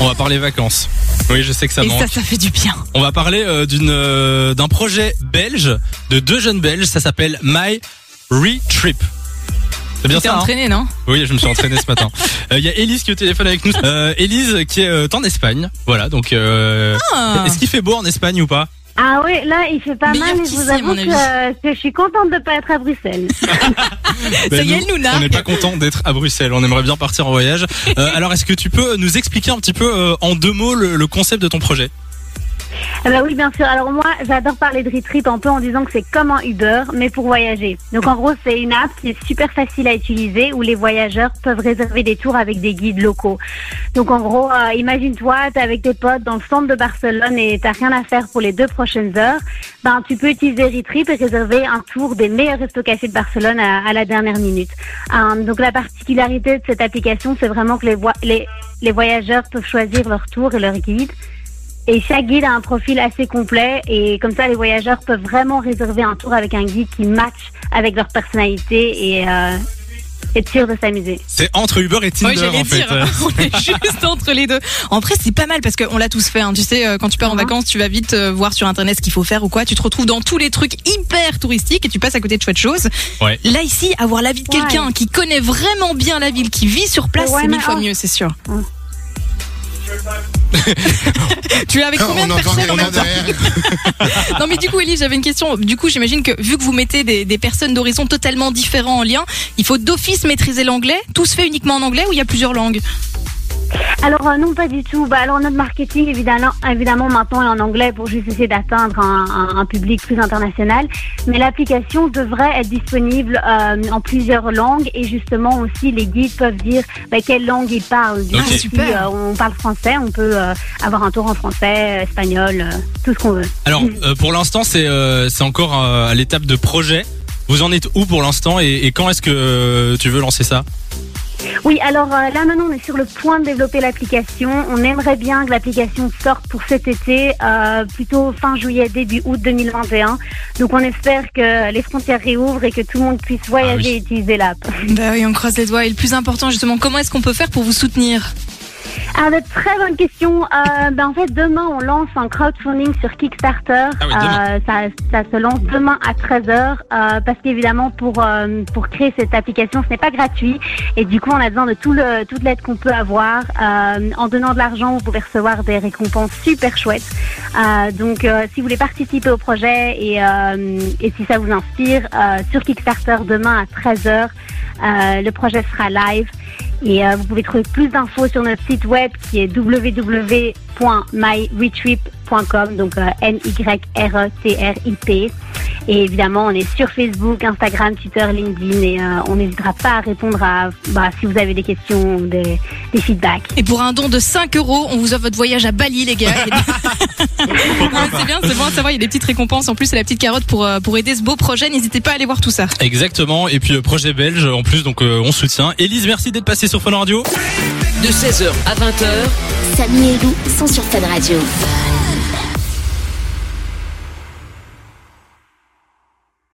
On va parler vacances. Oui, je sais que ça Et manque. ça, ça fait du bien. On va parler euh, d'une euh, d'un projet belge de deux jeunes belges. Ça s'appelle My Retrip. C'est bien Tu t'es ça. hein entraîné, non? Oui, je me suis entraîné ce matin. Euh, Il y a Elise qui est au téléphone avec nous. Euh, Elise qui est euh, en Espagne. Voilà, donc euh, Ah. est-ce qu'il fait beau en Espagne ou pas? Ah oui, là, il fait pas Meilleur mal, mais je qu'ici, vous à avoue mon que, avis. euh, que je suis contente de pas être à Bruxelles. Ben, y est, nous, elle nous. On n'est pas content d'être à Bruxelles. On aimerait bien partir en voyage. Euh, alors, est-ce que tu peux nous expliquer un petit peu euh, en deux mots le, le concept de ton projet? Ah bah oui, bien sûr. Alors moi, j'adore parler de Retrip un peu en disant que c'est comme un Uber, mais pour voyager. Donc en gros, c'est une app qui est super facile à utiliser où les voyageurs peuvent réserver des tours avec des guides locaux. Donc en gros, euh, imagine-toi, t'es avec tes potes dans le centre de Barcelone et t'as rien à faire pour les deux prochaines heures. Ben tu peux utiliser Retrip et réserver un tour des meilleurs restos cafés de Barcelone à, la dernière minute. Euh, donc la particularité de cette application, c'est vraiment que les, les voyageurs peuvent choisir leur tour et leur guide. Et chaque guide a un profil assez complet et comme ça les voyageurs peuvent vraiment réserver un tour avec un guide qui match avec leur personnalité et euh, être sûr de s'amuser. C'est entre Uber et Tinder Oui, j'allais en fait. dire, on est juste entre les deux. En vrai, c'est pas mal parce qu'on l'a tous fait. hein. Tu sais, euh, quand tu pars en Mhm. vacances, tu vas vite euh, voir sur internet ce qu'il faut faire ou quoi. Tu te retrouves dans tous les trucs hyper touristiques et tu passes à côté de chouettes choses. Ouais. Là ici, avoir l'avis de Ouais. quelqu'un qui connaît vraiment bien la ville, qui vit sur place, Ouais, c'est mille fois oh. mieux, c'est sûr. Tu es avec combien on de personnes en même temps. Non mais du coup Ellie, j'avais une question. Du coup, j'imagine que vu que vous mettez des, des personnes d'horizons totalement différents en lien, il faut d'office maîtriser l'anglais. Tout se fait uniquement en anglais ou il y a plusieurs langues? Alors euh, non pas du tout. Bah, alors notre marketing évidemment, évidemment maintenant est en anglais pour juste essayer d'atteindre un, un- un public plus international. Mais l'application devrait être disponible euh, en plusieurs langues et justement aussi les guides peuvent dire bah, quelle langue ils parlent. Si, euh, on parle français, on peut euh, avoir un tour en français, espagnol, euh, tout ce qu'on veut. Alors, euh, pour l'instant, c'est euh, c'est encore euh, à l'étape de projet. Vous en êtes où pour l'instant et, et quand est-ce que euh, tu veux lancer ça? Oui, alors euh, là maintenant on est sur le point de développer l'application. On aimerait bien que l'application sorte pour cet été, euh, plutôt fin juillet, début août 2021. Donc on espère que les frontières réouvrent et que tout le monde puisse voyager oui. et utiliser l'app. Bah oui, on croise les doigts. Et le plus important, justement, comment est-ce qu'on peut faire pour vous soutenir? Ah, de très bonne question. Euh, ben, en fait, demain on lance un crowdfunding sur Kickstarter. Ah oui. Euh, ça, ça se lance demain à 13h euh, parce qu'évidemment pour euh, pour créer cette application ce n'est pas gratuit et du coup on a besoin de tout le toute l'aide qu'on peut avoir. Euh, en donnant de l'argent vous pouvez recevoir des récompenses super chouettes. Euh, donc euh, si vous voulez participer au projet et euh, et si ça vous inspire euh, sur Kickstarter demain à 13h euh, le projet sera live. Et euh, vous pouvez trouver plus d'infos sur notre site web qui est www.myretrip.com, donc euh, N-Y-R-E-T-R-I-P. Et évidemment, on est sur Facebook, Instagram, Twitter, LinkedIn et euh, on n'hésitera pas à répondre à bah, si vous avez des questions ou des, des feedbacks. Et pour un don de 5 euros, on vous offre votre voyage à Bali, les gars. Non, c'est bien, c'est bon à savoir. Il y a des petites récompenses. En plus, c'est la petite carotte pour, euh, pour aider ce beau projet. N'hésitez pas à aller voir tout ça. Exactement. Et puis, euh, projet belge en plus, donc euh, on soutient. Élise, merci d'être passée sur Fun Radio. De 16h à 20h, Samy et Lou sont sur Fun Radio.